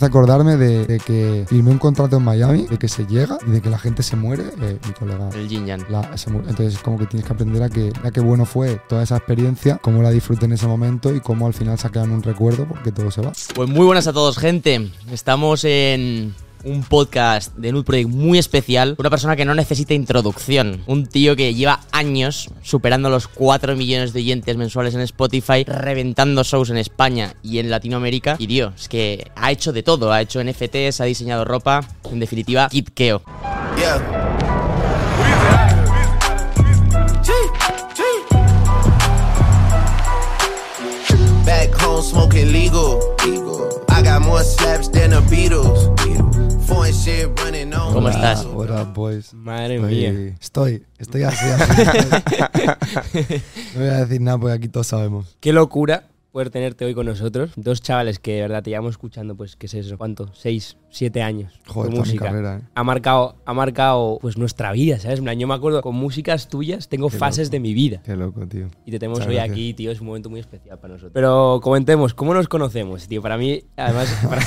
acordarme de, de que firmé un contrato en Miami, de que se llega y de que la gente se muere. eh, mi colega El yin yang. la- se entonces es como que tienes que aprender a que, a qué bueno fue toda esa experiencia, cómo la disfruté en ese momento y cómo al final sacan un recuerdo porque todo se va. Pues muy buenas a todos, gente. Estamos en un podcast de Nude Project muy especial. Una persona que no necesita introducción. Un tío que lleva años superando los 4 millones de oyentes mensuales en Spotify, reventando shows en España y en Latinoamérica. Y tío, es que ha hecho de todo. Ha hecho NFTs, ha diseñado ropa. En definitiva, Kid Keo. Yeah. Back home smoking legal. I got more slaps than the Beatles. ¿Cómo estás? What up, boys? Madre Estoy, mía. estoy, estoy así. así. no voy a decir nada porque aquí todos sabemos. Qué locura poder tenerte hoy con nosotros. Dos chavales que de verdad te llevamos escuchando, pues, ¿qué es eso? ¿Cuánto? Seis, siete años. Joder, mi música. carrera, ¿eh? Ha marcado, ha marcado pues nuestra vida, ¿sabes? Yo me acuerdo, con músicas tuyas tengo Qué fases loco. de mi vida. Qué loco, tío. Y te tenemos Muchas hoy gracias. aquí, tío, es un momento muy especial para nosotros. Pero comentemos, ¿cómo nos conocemos, tío? Para mí, además, para-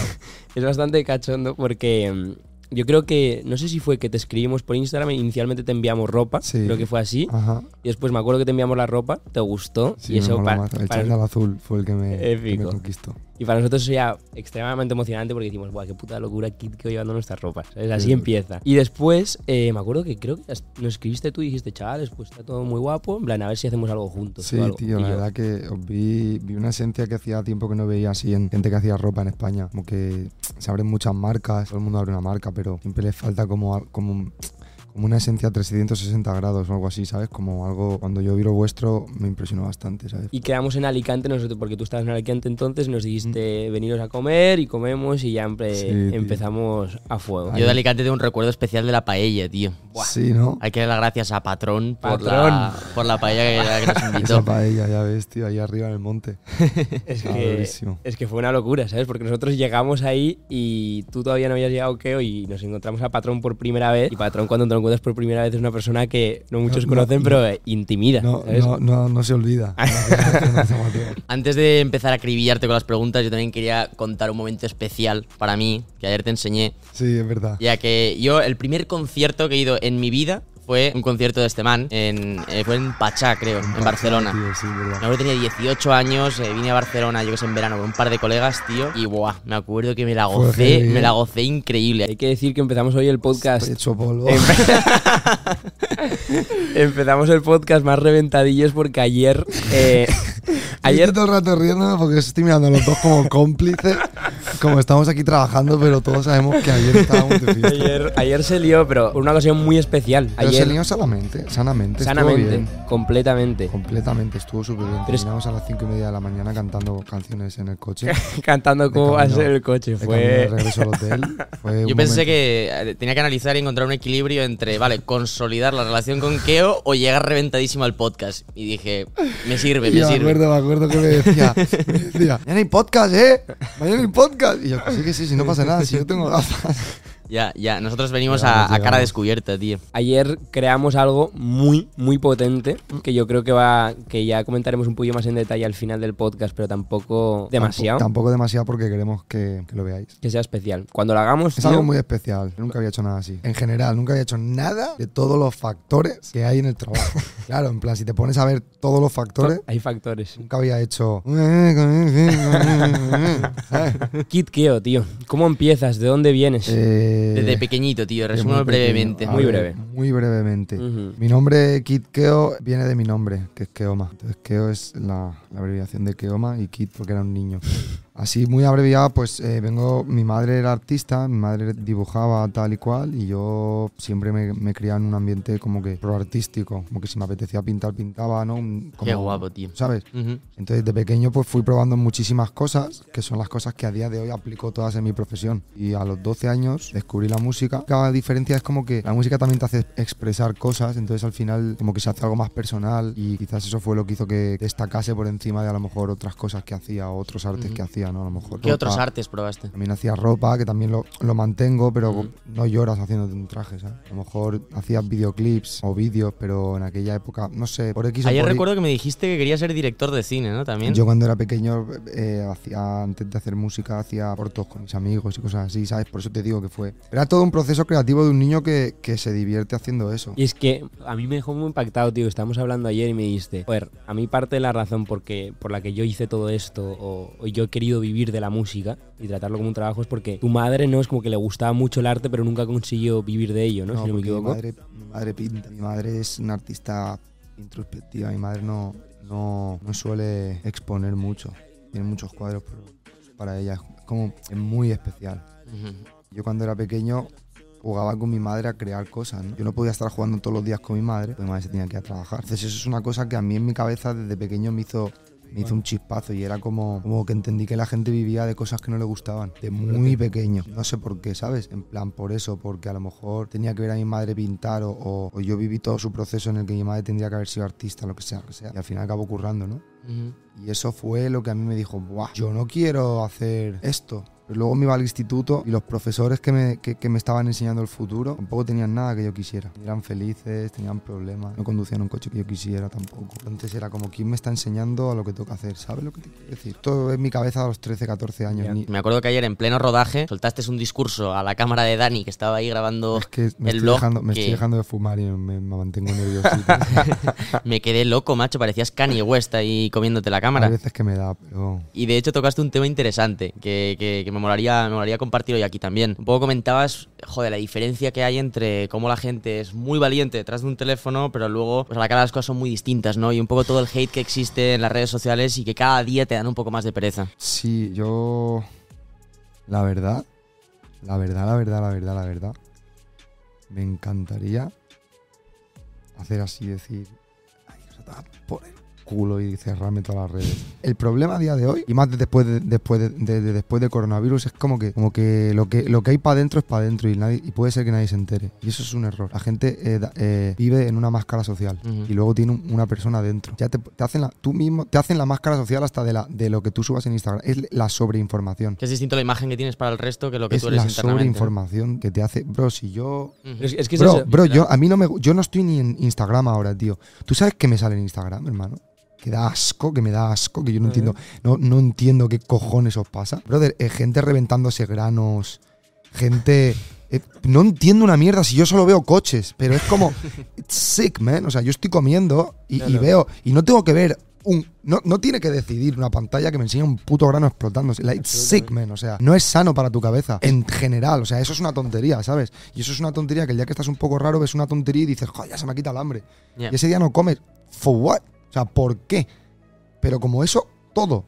es bastante cachondo porque mm, yo creo que, no sé si fue que te escribimos por Instagram, inicialmente te enviamos ropa, Sí. creo que fue así. Ajá. Y después me acuerdo que te enviamos la ropa, te gustó. Sí, y eso mola pa- más. El para, chándal azul fue el que me, que me Épico. conquistó. Y para nosotros eso ya extremadamente emocionante porque decimos, guau, qué puta locura Kid que llevando nuestras ropas. ¿sabes? Así Sí. empieza. Y después, eh, me acuerdo que creo que nos escribiste tú y dijiste, chavales, pues está todo muy guapo. En plan, a ver si hacemos algo juntos. Sí, o algo". tío, Y la yo, verdad que os vi, vi una esencia que hacía tiempo que no veía así en gente que hacía ropa en España. Como que se abren muchas marcas, todo el mundo abre una marca, pero siempre le falta como, como, un- como una esencia 360 grados o algo así, ¿sabes? Como algo, cuando yo vi lo vuestro me impresionó bastante, ¿sabes? Y quedamos en Alicante nosotros, porque tú estabas en Alicante entonces, nos dijiste veniros a comer y comemos y ya empe- Sí, tío. empezamos a fuego. Yo de Alicante tengo un recuerdo especial de la paella, tío. Sí, ¿no? Hay que dar las gracias a Patrón por. La, por la paella que, que nos Esa invitó. paella, ya ves, tío, ahí arriba en el monte. Es que, es que fue una locura, ¿sabes? Porque nosotros llegamos ahí y tú todavía no habías llegado, Keo, y nos encontramos a Patrón por primera vez. Y Patrón, cuando te lo encuentras por primera vez, es una persona que no muchos No, no, conocen, no. pero eh, intimida. No, ¿sabes? no, no, no se olvida. Antes de empezar a acribillarte con las preguntas, yo también quería contar un momento especial para mí, que ayer te enseñé, sí, es verdad. ya que yo el primer concierto que he ido en mi vida fue un concierto de este man, en, eh, fue en Pachá, creo, en Barcelona. Tío, sí, Me acuerdo tenía 18 años, eh, vine a Barcelona, yo que sé, en verano con un par de colegas, tío, y buah, me acuerdo que me la gocé, me la gocé increíble. Hay que decir que empezamos hoy el podcast. Estoy hecho polvo. Empezamos el podcast más reventadillos porque ayer. eh, Ayer ayer. todo el rato riendo porque estoy mirando a los dos como cómplices, como estamos aquí trabajando, pero todos sabemos que ayer estábamos de fiesta. Ayer, ayer se lió, pero por una ocasión muy especial. Pero se lió sanamente, sanamente. estuvo sanamente, bien. completamente. Completamente, estuvo súper bien. Pero es- Terminamos a las cinco y media de la mañana cantando canciones en el coche. Cantando cómo va a camino- ser el coche. De camino de Fue. regreso al hotel. Fue un Yo pensé momento- que eh, tenía que analizar y encontrar un equilibrio entre, vale, consolidar la relación con Keo o llegar reventadísimo al podcast. Y dije, me sirve, Y me me sirve. acuerdo, me acuerdo que me decía, me decía, mañana hay podcast, ¿eh? Mañana hay podcast. Y yo, sí que sí, si no pasa nada, si yo tengo gafas. Ya, ya, nosotros venimos a, a cara descubierta, tío. Ayer creamos algo muy, muy potente que yo creo que va. que ya comentaremos un poquillo más en detalle al final del podcast, pero tampoco demasiado. Tampoco, tampoco demasiado porque queremos que, que lo veáis. Que sea especial. Cuando lo hagamos. Es tío, algo muy especial. Nunca había hecho nada así. En general, nunca había hecho nada de todos los factores que hay en el trabajo. claro, en plan, si te pones a ver todos los factores, Hay factores. nunca había hecho. Kid Keo, tío. ¿Cómo empiezas? ¿De dónde vienes? Eh, Desde pequeñito, tío, pequeño. brevemente. A Muy ver, breve. Muy brevemente. Mi nombre, Kid Keo, viene de mi nombre, que es Keoma. Entonces, Keo es la, la abreviación de Keoma y Kid porque era un niño. Así, muy abreviado, pues eh, vengo. Mi madre era artista, mi madre dibujaba tal y cual, y yo siempre me, me criaba en un ambiente como que pro artístico, como que si me apetecía pintar, pintaba, ¿no? Qué guapo, tío. ¿Sabes? Entonces, de pequeño, pues fui probando muchísimas cosas, que son las cosas que a día de hoy aplico todas en mi profesión. Y a los 12 años descubrí la música. Cada diferencia es como que la música también te hace expresar cosas, entonces al final como que se hace algo más personal y quizás eso fue lo que hizo que destacase por encima de a lo mejor otras cosas que hacía otros artes que hacía. Hacía, ¿no? A lo mejor. ¿Qué otros artes probaste? También hacía ropa, que también lo, lo mantengo, pero Ujú. no lloras haciéndote un traje, ¿sabes? A lo mejor hacías videoclips o vídeos, pero en aquella época, no sé, por X o Ayer por Y- recuerdo que me dijiste que querías ser director de cine, ¿no? También. Yo cuando era pequeño, eh, hacía, antes de hacer música, hacía cortos con mis amigos y cosas así, ¿sabes? Por eso te digo que fue... Era todo un proceso creativo de un niño que, que se divierte haciendo eso. Y es que a mí me dejó muy impactado, tío. Estábamos hablando ayer y me dijiste, joder, a mí parte de la razón porque, por la que yo hice todo esto o, o yo he querido vivir de la música y tratarlo como un trabajo es porque tu madre no es como que le gustaba mucho el arte, pero nunca consiguió vivir de ello, ¿no? si no me porque mi equivoco. madre, mi madre pinta, mi madre es una artista introspectiva, mi madre no, no, no suele exponer mucho, tiene muchos cuadros, pero para ella es como es muy especial. Yo cuando era pequeño jugaba con mi madre a crear cosas, ¿no? Yo no podía estar jugando todos los días con mi madre, porque mi madre se tenía que ir a trabajar. Entonces eso es una cosa que a mí en mi cabeza desde pequeño me hizo, me hizo un chispazo y era como, como que entendí que la gente vivía de cosas que no le gustaban, de muy pequeño. No sé por qué, ¿sabes? En plan por eso, porque a lo mejor tenía que ver a mi madre pintar o, o- o yo viví todo su proceso en el que mi madre tendría que haber sido artista, lo que sea, lo que sea. Y al final acabó currando, ¿no? Ujú. Y eso fue lo que a mí me dijo, Buah, yo no quiero hacer esto. Luego me iba al instituto y los profesores que me, que, que me estaban enseñando el futuro tampoco tenían nada que yo quisiera. Eran felices, tenían problemas, no conducían un coche que yo quisiera tampoco. Entonces era como, ¿quién me está enseñando a lo que tengo que hacer? ¿Sabes lo que te quiero decir? Todo es mi cabeza a los 13, 14 años. Ni- Me acuerdo que ayer en pleno rodaje soltaste un discurso a la cámara de Dani que estaba ahí grabando es que me, el estoy blog. dejando, me que estoy dejando de fumar y me, me mantengo nerviosito. Me quedé loco, macho. Parecías Kanye West ahí comiéndote la Hay cámara. veces que me da, pero... Y de hecho tocaste un tema interesante que, que- que me, molaría, me molaría compartir hoy aquí también. Un poco comentabas, joder, la diferencia que hay entre cómo la gente es muy valiente detrás de un teléfono, pero luego pues a la cara las cosas son muy distintas, ¿no? Y un poco todo el hate que existe en las redes sociales y que cada día te dan un poco más de pereza. Sí, yo. La verdad, la verdad, la verdad, la verdad, la verdad. Me encantaría hacer así, decir. Ay, se te culo y cerrarme todas las redes. El problema a día de hoy, y más de después de, después de, de- de después de coronavirus, es como que, como que lo que lo que hay para adentro es para adentro y nadie, y puede ser que nadie se entere. Y eso es un error. La gente eh, da- eh, vive en una máscara social y luego tiene un- una persona dentro. Ya te, te hacen la, tú mismo te hacen la máscara social hasta de la de lo que tú subas en Instagram. Es la sobreinformación. Que es distinto la imagen que tienes para el resto que lo que Es tú eres la sobreinformación que te hace, bro, si yo es, que Bro, bro, yo a mí no me yo no estoy ni en Instagram ahora, tío. ¿Tú sabes qué me sale en Instagram, hermano? Que da asco, que me da asco, que yo no entiendo, no, no entiendo qué cojones os pasa. Brother, eh, gente reventándose granos, gente eh, no entiendo una mierda si yo solo veo coches, pero es como it's sick, man. O sea, yo estoy comiendo y, veo y no tengo que ver un no, no tiene que decidir una pantalla que me enseña un puto grano explotándose. Like, it's sick, man. O sea, no es sano para tu cabeza en general. O sea, eso es una tontería, ¿sabes? Y eso es una tontería que el día que estás un poco raro ves una tontería y dices, joder, ya se me ha quitado el hambre. Y ese día no comes. ¿For what? ¿Por qué? Pero como eso, todo.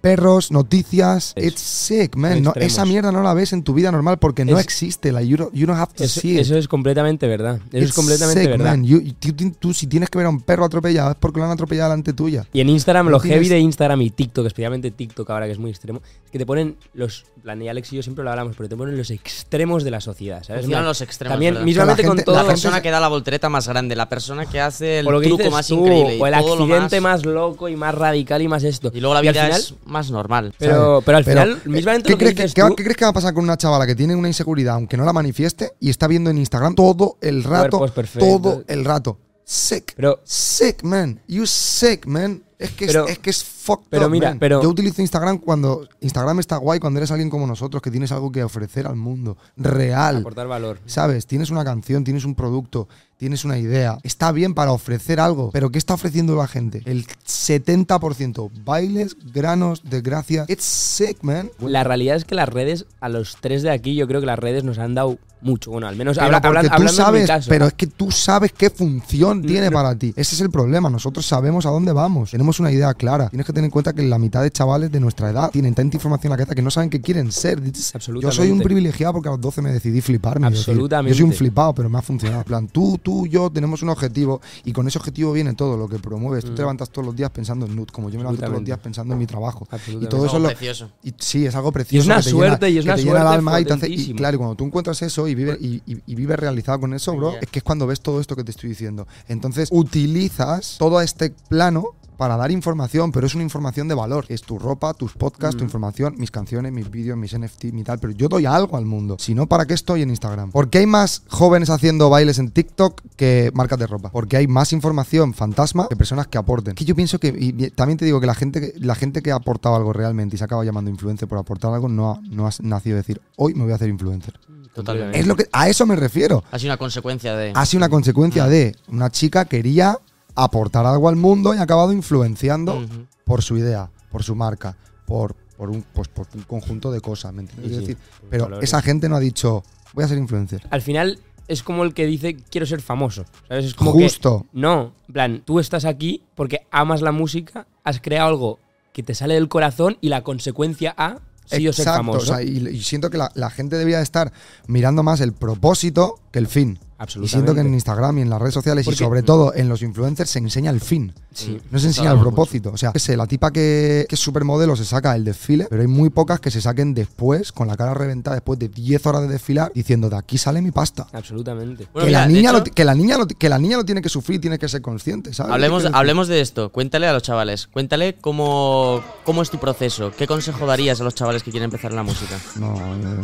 Perros, noticias. Eso. It's sick, man. No, esa mierda no la ves en tu vida normal porque no existe. Like, you, don't, you don't have to Eso, see it. eso es completamente verdad. Eso es It's completamente sick, verdad. man. You- y tú, si tienes que ver a un perro atropellado es porque lo han atropellado delante tuya. Y en Instagram, No lo heavy tienes- de Instagram y TikTok, especialmente TikTok ahora que es muy extremo, es que te ponen los. plan, y Alex y yo siempre lo hablamos, pero te ponen los extremos de la sociedad, ¿sabes? Funcionan los extremos. También, ¿verdad? mismamente con todo. la persona que da la voltereta más grande, la persona que hace el o lo que truco más tú, increíble. o el accidente más- más... loco y más radical y más esto. Y luego la al vida final- es más normal. Pero, pero al Pero, final, eh, mismamente ¿qué lo que crees, que, dices qué va- tú, qué crees que va a pasar con una chavala que tiene una inseguridad, aunque no la manifieste, y está viendo en Instagram todo el rato? Todo el rato. Sick. Pero- sick, man. You sick, man. Es que, Pero- es, es que es fucked pero up, mira, man. pero- Yo utilizo Instagram cuando... Instagram está guay cuando eres alguien como nosotros, que tienes algo que ofrecer al mundo. Real. aportar valor. ¿Sabes? Tienes una canción, tienes un producto, tienes una idea. Está bien para ofrecer algo, pero ¿qué está ofreciendo la gente? El 70%. Bailes, granos, desgracia. It's sick, man. La realidad es que las redes, a los tres de aquí, yo creo que las redes nos han dado mucho. Bueno, al menos Pero habla- tú hablando mi sabes, caso. pero es que tú sabes qué función tiene no. para ti. Ese es el problema. Nosotros sabemos a dónde vamos. Tenemos una idea clara. Tienes que tener en cuenta que la mitad de chavales de nuestra edad tienen tanta información en la cabeza que no saben qué quieren ser. Yo soy un Absolutamente. privilegiado porque a los 12 me decidí fliparme. decir, Absolutamente. yo soy un flipado, pero me ha funcionado. En plan, tú, tú, yo tenemos un objetivo y con ese objetivo viene todo lo que promueves. Tú te levantas todos los días pensando en Nud, como yo me levanto todos los Mm. Días pensando en mi trabajo. Y Absolutamente. todo Es eso algo lo, precioso. y sí, es algo precioso. una que te suerte, llena- y es que una te llena el alma y te hace- y claro, y cuando tú encuentras eso y vives, y, y- y vives realizado con eso, bro, es que es cuando ves todo esto que te estoy diciendo. Entonces, utilizas todo este plano para dar información, pero es una información de valor. Es tu ropa, tus podcasts, Mm. tu información, mis canciones, mis vídeos, mis NFT, mi tal. Pero yo doy algo al mundo. Si no, ¿para qué estoy en Instagram? Porque hay más jóvenes haciendo bailes en TikTok que marcas de ropa. Porque hay más información fantasma que personas que aporten. Que yo pienso que, y y también te digo que la gente, que- la gente que ha aportado algo realmente y se acaba llamando influencer por aportar algo, no ha, no ha nacido decir, hoy me voy a hacer influencer. Totalmente. Es lo que, a eso me refiero. Ha sido una consecuencia de. Ha sido una consecuencia de una chica quería aportar algo al mundo y ha acabado influenciando por su idea, por su marca, por, por, un, pues, por un conjunto de cosas, ¿me entiendes? Sí, decir, pero valores. esa gente no ha dicho, voy a ser influencer. Al final es como el que dice quiero ser famoso. ¿Sabes? Es como Justo. que. No, en plan, tú estás aquí porque amas la música, has creado algo que te sale del corazón y la consecuencia ha sido ser Exacto, famoso. o sea, y, y siento que la, la gente debería de estar mirando más el propósito que el fin. Y siento que en Instagram y en las redes sociales Porque- y sobre todo en los influencers se enseña el fin. Sí. No se enseña el propósito. O sea, que sé, la tipa que, que es supermodelo se saca el desfile, pero hay muy pocas que se saquen después, con la cara reventada, después de 10 horas de desfilar, diciendo de aquí sale mi pasta. Absolutamente. Bueno, que, mira, la niña hecho- lo, que, la niña lo, que la niña lo tiene que sufrir, tiene que ser consciente, ¿sabes? Hablemos, hablemos de esto. Cuéntale a los chavales. Cuéntale cómo, cómo es tu proceso. ¿Qué consejo darías a los chavales que quieren empezar en la música? No, eh,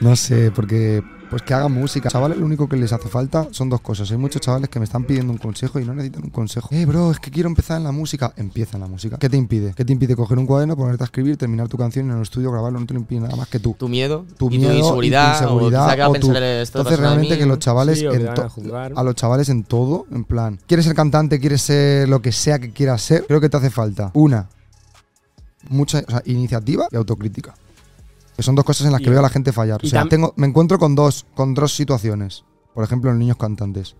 no sé, porque pues que hagan música. Chavales, lo único que les hace falta son dos cosas. Hay muchos chavales que me están pidiendo un consejo y no necesitan un consejo. Eh, bro, es que quiero empezar en la música. Empieza en la música. ¿Qué te impide? ¿Qué te impide coger un cuaderno, ponerte a escribir, terminar tu canción y en el estudio grabarlo? No te lo impide nada más que tú. ¿Tu miedo? Tu ¿Y miedo tu inseguridad? y tu inseguridad, ¿O o esto Entonces realmente que los chavales Sí, en a los chavales en todo, en plan, quieres ser cantante, quieres ser lo que sea que quieras ser, creo que te hace falta una mucha o sea, iniciativa y autocrítica. Que son dos cosas en las Y- que veo a la gente fallar. O sea, tengo, me encuentro con dos, con dos situaciones. Por ejemplo, en niños cantantes.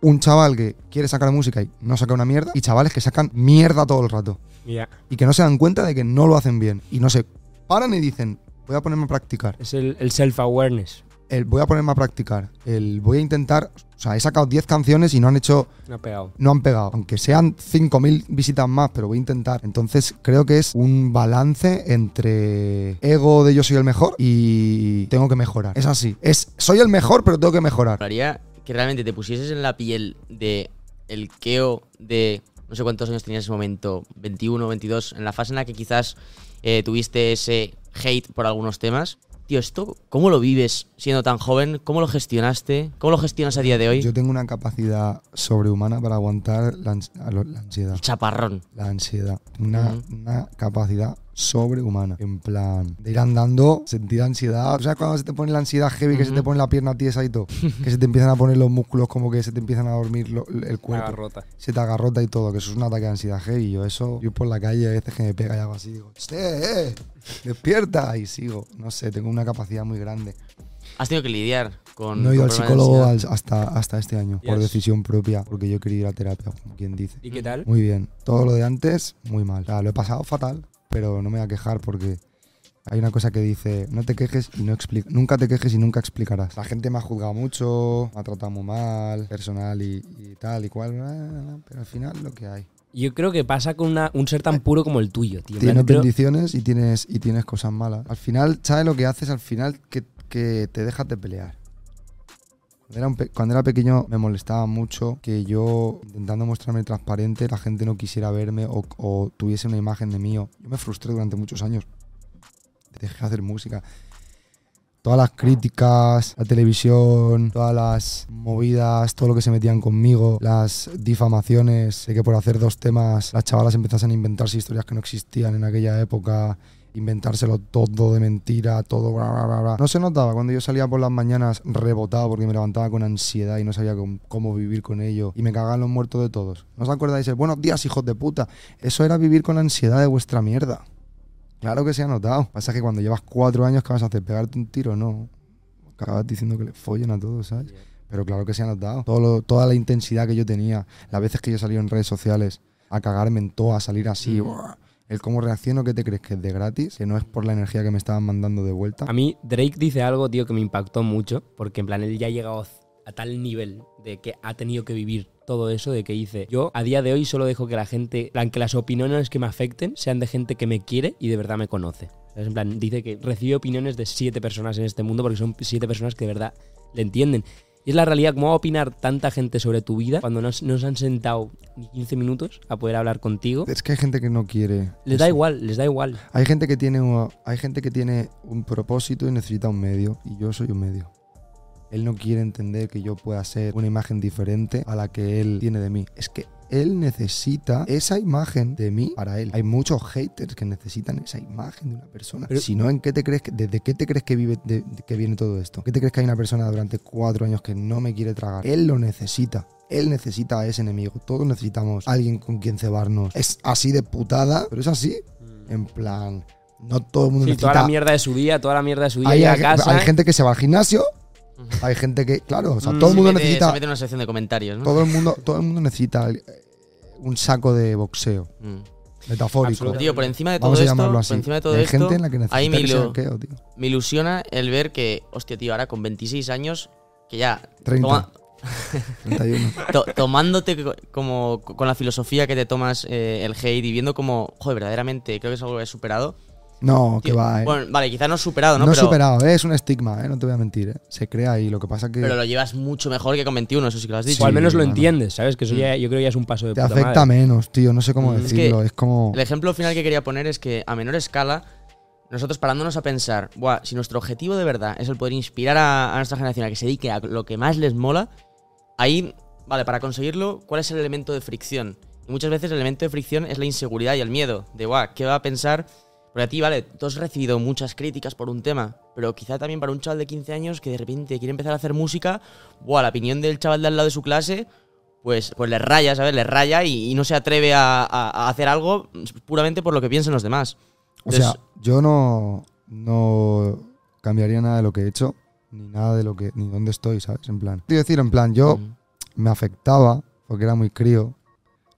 Un chaval que quiere sacar música y no saca una mierda. Y chavales que sacan mierda todo el rato. Y que no se dan cuenta de que no lo hacen bien. Y no se paran y dicen, voy a ponerme a practicar. es el, el self-awareness. El voy a ponerme a practicar. El voy a intentar. O sea, he sacado 10 canciones y no han hecho No ha pegado. no han pegado. Aunque sean 5.000 visitas más, pero voy a intentar. Entonces creo que es un balance entre ego de yo soy el mejor y tengo que mejorar. Es así. Es soy el mejor, pero tengo que mejorar. Molaría que realmente te pusieses en la piel de el Keo de no sé cuántos años tenías en ese momento, 21, 22, en la fase en la que quizás eh, tuviste ese hate por algunos temas. Tío, ¿esto cómo lo vives siendo tan joven? ¿Cómo lo gestionaste? ¿Cómo lo gestionas a día de hoy? Yo tengo una capacidad sobrehumana para aguantar la, ans- ansiedad. El chaparrón. La ansiedad. Una, una capacidad sobrehumana. En plan, de ir andando, sentir ansiedad. O sea, cuando se te pone la ansiedad heavy, que se te pone la pierna tiesa y todo. que se te empiezan a poner los músculos como que se te empiezan a dormir lo- el cuerpo. garrota. se te agarrota y todo, que eso es un ataque de ansiedad heavy. Yo eso, yo por la calle a veces que me pega y hago así, digo, "Eh, eh, despierta y sigo. No sé, tengo una capacidad muy grande. Has tenido que lidiar con. No he ido al psicólogo al- hasta, hasta este año, por decisión propia, porque yo quería ir a terapia, como quien dice. ¿Y qué tal? Muy bien. Todo lo de antes, muy mal. O sea, lo he pasado fatal, pero no me voy a quejar porque hay una cosa que dice, no te quejes y no explica. Nunca te quejes y nunca explicarás. La gente me ha juzgado mucho, me ha tratado muy mal, personal y, y tal y cual, pero al final lo que hay. Yo creo que pasa con una- un ser tan puro como el tuyo, tío. En Tienes creo- bendiciones y tienes, y tienes cosas malas. Al final, ¿sabes lo que haces? Al final que, que te dejas de pelear. Cuando era, un pequeño me molestaba mucho que yo, intentando mostrarme transparente, la gente no quisiera verme o, tuviese una imagen de mí. Yo me frustré durante muchos años. Dejé de hacer música. Todas las críticas, la televisión, todas las movidas, todo lo que se metían conmigo, las difamaciones, de que por hacer dos temas las chavalas empezasen a inventarse historias que no existían en aquella época, inventárselo todo de mentira, todo bla, bla, bla, bla. No se notaba cuando yo salía por las mañanas rebotado porque me levantaba con ansiedad y no sabía cómo, cómo vivir con ello y me cagaban los muertos de todos. ¿No os acordáis? El buenos días, hijos de puta. Eso era vivir con la ansiedad de vuestra mierda. Claro que se ha notado. Pasa que cuando llevas cuatro años, ¿qué vas a hacer? ¿Pegarte un tiro? No. Acabas diciendo que le follen a todos, ¿sabes? Pero claro que se ha notado. Todo lo- toda la intensidad que yo tenía, las veces que yo salí en redes sociales a cagarme en todo, a salir así, ¡buah! El cómo reacciono, ¿qué te crees? Que es de gratis, que no es por la energía que me estaban mandando de vuelta. A mí Drake dice algo, tío, que me impactó mucho, porque en plan él ya ha llegado a tal nivel de que ha tenido que vivir todo eso, de que dice, yo a día de hoy solo dejo que la gente, en plan, que las opiniones que me afecten sean de gente que me quiere y de verdad me conoce. En plan, dice que recibe opiniones de siete personas en este mundo porque son siete personas que de verdad le entienden. Y es la realidad, ¿cómo va a opinar tanta gente sobre tu vida cuando no, no se han sentado ni 15 minutos a poder hablar contigo? Es que hay gente que no quiere. Les da igual, les da igual. Hay gente que tiene un, hay gente que tiene un propósito y necesita un medio. Y yo soy un medio. Él no quiere entender que yo pueda ser una imagen diferente a la que él tiene de mí. Es que él necesita esa imagen de mí para él. Hay muchos haters que necesitan esa imagen de una persona. Pero- si no, ¿en qué te crees que, ¿desde qué te crees que vive de- de- que viene todo esto? ¿Qué te crees que hay una persona durante cuatro años que no me quiere tragar? Él lo necesita. Él necesita a ese enemigo. Todos necesitamos a alguien con quien cebarnos. Es así de putada, pero es así. En plan, no todo el mundo Sí, necesita. toda la mierda de su día, toda la mierda de su día, hay, a casa. hay gente que se va al gimnasio. Hay gente que, claro, o sea, Mm, todo el mundo mete- necesita. Se mete una sección de comentarios, ¿no? Todo el mundo, todo el mundo necesita eh, un saco de boxeo Mm. metafórico. Tío, por encima de todo Vamos a esto, llamarlo así. por encima de todo hay esto, gente en la que necesita me, que ilu- tío. me ilusiona el ver que, hostia, tío, ahora con 26 años, que ya 30. toma- 31. to- tomándote co- como con la filosofía que te tomas eh, el hate y viendo como, joder, verdaderamente creo que es algo que he superado. No, que va, eh. Bueno, vale, quizás no has superado, no ¿no? he pero, superado, eh, es un estigma, eh, no te voy a mentir, eh. Se crea ahí, lo que pasa que pero lo llevas mucho mejor que con 21, eso sí que lo has dicho. o al menos lo entiendes, ¿sabes? Que eso Mm. ya, yo creo que ya es un paso de te puta afecta madre. menos, tío, no sé cómo Mm, es que decirlo, es como... El ejemplo final que quería poner es que a menor escala, nosotros parándonos a pensar, Buah, si nuestro objetivo de verdad es el poder inspirar a, a nuestra generación a que se dedique a lo que más les mola, ahí, vale, para conseguirlo, ¿cuál es el elemento de fricción? Y muchas veces el elemento de fricción es la inseguridad y el miedo, de, Buah, ¿qué va a pensar? Porque a ti, vale, tú has recibido muchas críticas por un tema, pero quizá también para un chaval de 15 años que de repente quiere empezar a hacer música, Buah, la opinión del chaval de al lado de su clase pues, pues le raya, ¿sabes? Le raya y, y no se atreve a, a- a hacer algo puramente por lo que piensen los demás. O sea, Entonces- yo no, no cambiaría nada de lo que he hecho, ni nada de lo que, ni dónde estoy, ¿sabes? En plan. Quiero decir, en plan, yo me afectaba porque era muy crío.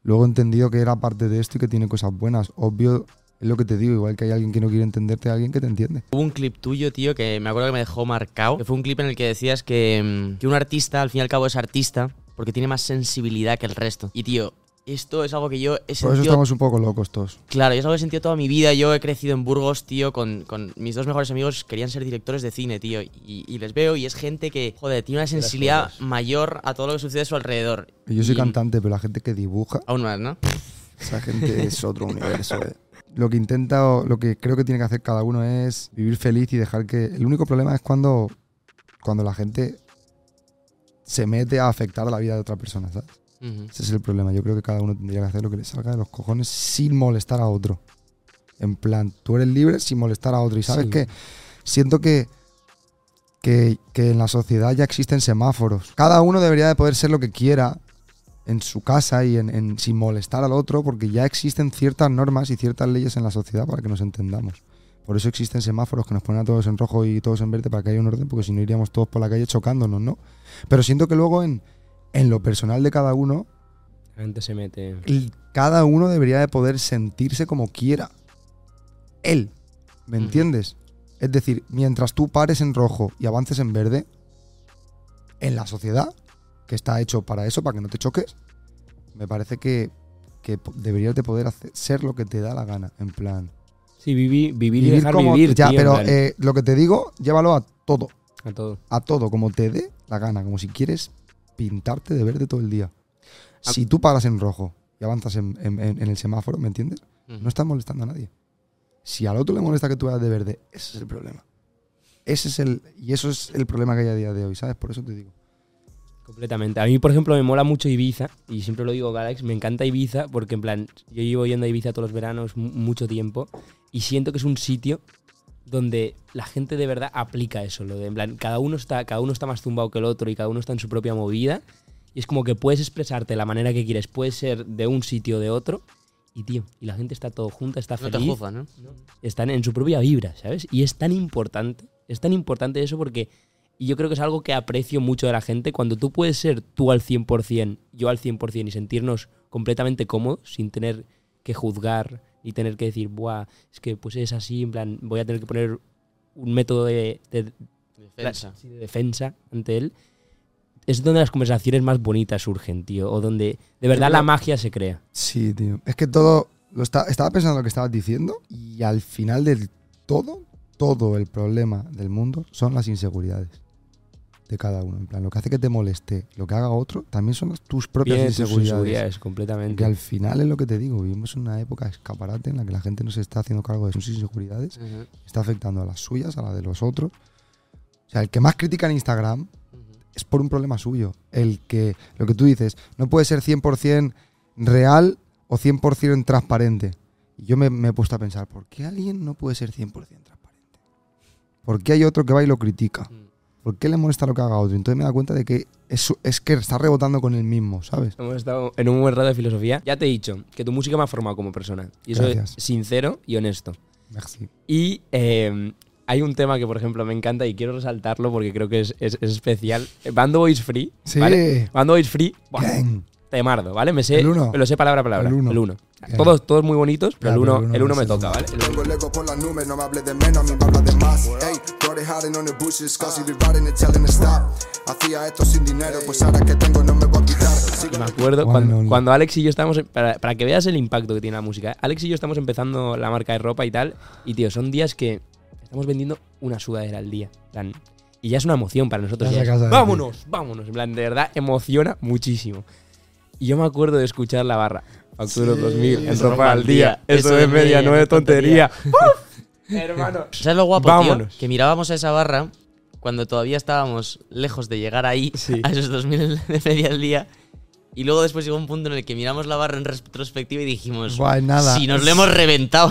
Luego he entendido que era parte de esto y que tiene cosas buenas. Obvio, es lo que te digo, igual que hay alguien que no quiere entenderte, hay alguien que te entiende. Hubo un clip tuyo, tío, que me acuerdo que me dejó marcado. Que fue un clip en el que decías que, mm, que un artista, al fin y al cabo, es artista porque tiene más sensibilidad que el resto. Y, tío, esto es algo que yo he Por eso sentido. estamos un poco locos todos. Claro, yo es algo que he sentido toda mi vida. Yo he crecido en Burgos, tío, con, con mis dos mejores amigos querían ser directores de cine, tío. Y, y les veo y es gente que, joder, tiene una sensibilidad mayor a todo lo que sucede a su alrededor. Y yo soy Y- cantante, pero la gente que dibuja, Aún más, ¿no? esa gente es otro universo. eh. Lo que intenta, o lo que creo que tiene que hacer cada uno es vivir feliz y dejar que... El único problema es cuando, cuando la gente se mete a afectar a la vida de otra persona, ¿sabes? Ese es el problema. Yo creo que cada uno tendría que hacer lo que le salga de los cojones sin molestar a otro. En plan, tú eres libre sin molestar a otro. Y sabes Sí. que siento que, que, que en la sociedad ya existen semáforos. Cada uno debería de poder ser lo que quiera en su casa y en, en- sin molestar al otro, porque ya existen ciertas normas y ciertas leyes en la sociedad para que nos entendamos. Por eso existen semáforos que nos ponen a todos en rojo y todos en verde para que haya un orden, porque si no iríamos todos por la calle chocándonos, ¿no? Pero siento que luego en, en lo personal de cada uno, La gente se mete. cada uno debería de poder sentirse como quiera. Él, ¿me entiendes? Es decir, mientras tú pares en rojo y avances en verde, en la sociedad, que está hecho para eso, para que no te choques, me parece que, que deberías de poder hacer, ser lo que te da la gana, en plan. Sí, vivi- vivir, y Vivir dejar como... vivir, ya, tío, pero eh, lo que te digo, llévalo a todo, a todo. a todo, como te dé la gana, como si quieres pintarte de verde todo el día. Si tú paras en rojo y avanzas en, en- en- en el semáforo, ¿me entiendes? No estás molestando a nadie. Si al otro le molesta que tú vayas de verde, ese es el problema. Ese es el. Y eso es el problema que hay a día de hoy, ¿sabes? Por eso te digo. Completamente. A mí, por ejemplo, me mola mucho Ibiza, y siempre lo digo, Galax, me encanta Ibiza, porque en plan, yo llevo yendo a Ibiza todos los veranos mu- mucho tiempo, y siento que es un sitio donde la gente de verdad aplica eso, lo de en plan, cada uno está, cada uno está más zumbado que el otro y cada uno está en su propia movida, y es como que puedes expresarte de la manera que quieres, puedes ser de un sitio o de otro, y tío, y la gente está todo junta, está No te feliz juzgan, ¿no? están en su propia vibra, ¿sabes? Y es tan importante, es tan importante eso porque y yo creo que es algo que aprecio mucho de la gente, cuando tú puedes ser tú al 100%, yo al 100% y sentirnos completamente cómodos sin tener que juzgar ni tener que decir, buah, es que pues es así, en plan, voy a tener que poner un método de, de- Defensa. sí, de defensa ante él. Es donde las conversaciones más bonitas surgen, tío, o donde de verdad creo- la magia se crea. Sí, tío. Es que todo. Lo está, estaba pensando lo que estabas diciendo y al final del todo, todo el problema del mundo son las inseguridades. De cada uno. En plan, lo que hace que te moleste, lo que haga otro, también son tus propias tus inseguridades. inseguridades, Que al final es lo que te digo, vivimos en una época escaparate en la que la gente no se está haciendo cargo de sus inseguridades, está afectando a las suyas, a la de los otros. O sea, el que más critica en Instagram es por un problema suyo. El que, lo que tú dices, no puede ser 100% real o 100% transparente. Y yo me, me he puesto a pensar, ¿por qué alguien no puede ser 100% transparente? ¿Por qué hay otro que va y lo critica? ¿Por qué le molesta lo que haga otro? Entonces me da cuenta de que es, es que está rebotando con el mismo, ¿sabes? Hemos estado en un buen rato de filosofía. Ya te he dicho que tu música me ha formado como persona. Y eso Gracias. es sincero y honesto. Merci. Y eh, hay un tema que, por ejemplo, me encanta y quiero resaltarlo porque creo que es, es- es especial. Bando Boys Free. Sí. ¿vale? Bando Boys Free. buah, temardo, ¿vale? Me sé, El uno. me lo sé palabra a palabra. El uno. El uno. Todos, todos muy bonitos, pero el uno, el uno el uno es me toca. ¿vale? El uno. Tengo el ego por las nubes, no me hables de menos, a mí me hablas de más. Ey, Brody hiding on the bushes, cause he be riding and telling the stop. Hacía esto sin dinero, pues ahora que tengo no me voy a quitar. Sigo Y me acuerdo cuando, cuando Alex y yo estábamos. Para, para que veas el impacto que tiene la música. ¿eh? Alex y yo estamos empezando la marca de ropa y tal. Y tío, son días que estamos vendiendo una sudadera al día. plan, y ya es una emoción para nosotros. Ya ya es, vámonos, vámonos. En plan, de verdad, emociona muchísimo. Y yo me acuerdo de escuchar la barra. Facturo Sí, 2000 en ropa al día. Eso de media no es tontería. Hermano. ¿Sabes lo guapo, Vámonos. tío? Que mirábamos a esa barra cuando todavía estábamos lejos de llegar ahí, Sí. a esos 2000 de media al día. Y luego después llegó un punto en el que miramos la barra en retrospectiva y dijimos, es nada. si nos lo hemos reventado.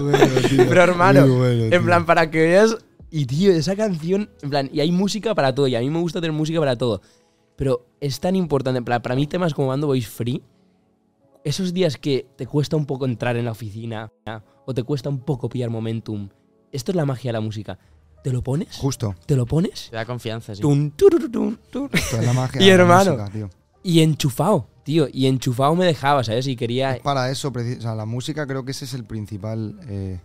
Bueno, tío. Pero hermano, bueno, en plan, para que veas. Y tío, esa canción, en plan, y hay música para todo, y a mí me gusta tener música para todo. Pero es tan importante, plan, para mí temas como Bando Boys Free, esos días que te cuesta un poco entrar en la oficina, ¿no? o te cuesta un poco pillar momentum, esto es la magia de la música. ¿Te lo pones? Justo. ¿Te lo pones? Te da confianza, sí. Tun, tururutun, tun. Esto es la magia Y de la hermano. música, tío. Y enchufado, tío. Y enchufado me dejaba, ¿sabes? Y quería. Es para eso, o sea, la música creo que ese es el principal, eh,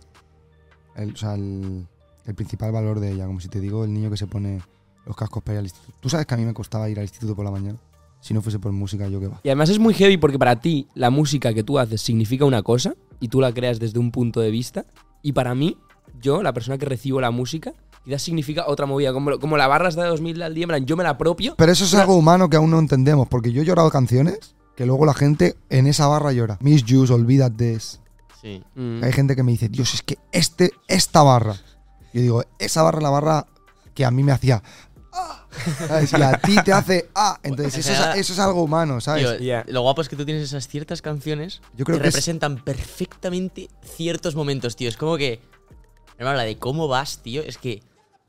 el, o sea, el, el principal valor de ella. Como si te digo, el niño que se pone los cascos para ir al instituto. Tú sabes que a mí me costaba ir al instituto por la mañana. Si no fuese por música, yo qué va. Y además es muy heavy porque para ti la música que tú haces significa una cosa y tú la creas desde un punto de vista. Y para mí, yo, la persona que recibo la música, quizás significa otra movida. Como, como la barra está de 2000 al día, en plan, yo me la apropio. Pero eso es algo humano que aún no entendemos, porque yo he llorado canciones que luego la gente en esa barra llora. Miss Juice, olvídate. Sí. Mm. Hay gente que me dice, Dios, es que este, esta barra. Yo digo, esa barra es la barra que a mí me hacía. "Ah", ¿sabes? Y a ti te hace. Ah, entonces eso es, eso es algo humano, ¿sabes? Tío, Ya. Lo guapo es que tú tienes esas ciertas canciones Yo creo que, que es- representan perfectamente ciertos momentos, tío. Es como que. Hermano, la de cómo vas, tío, es que.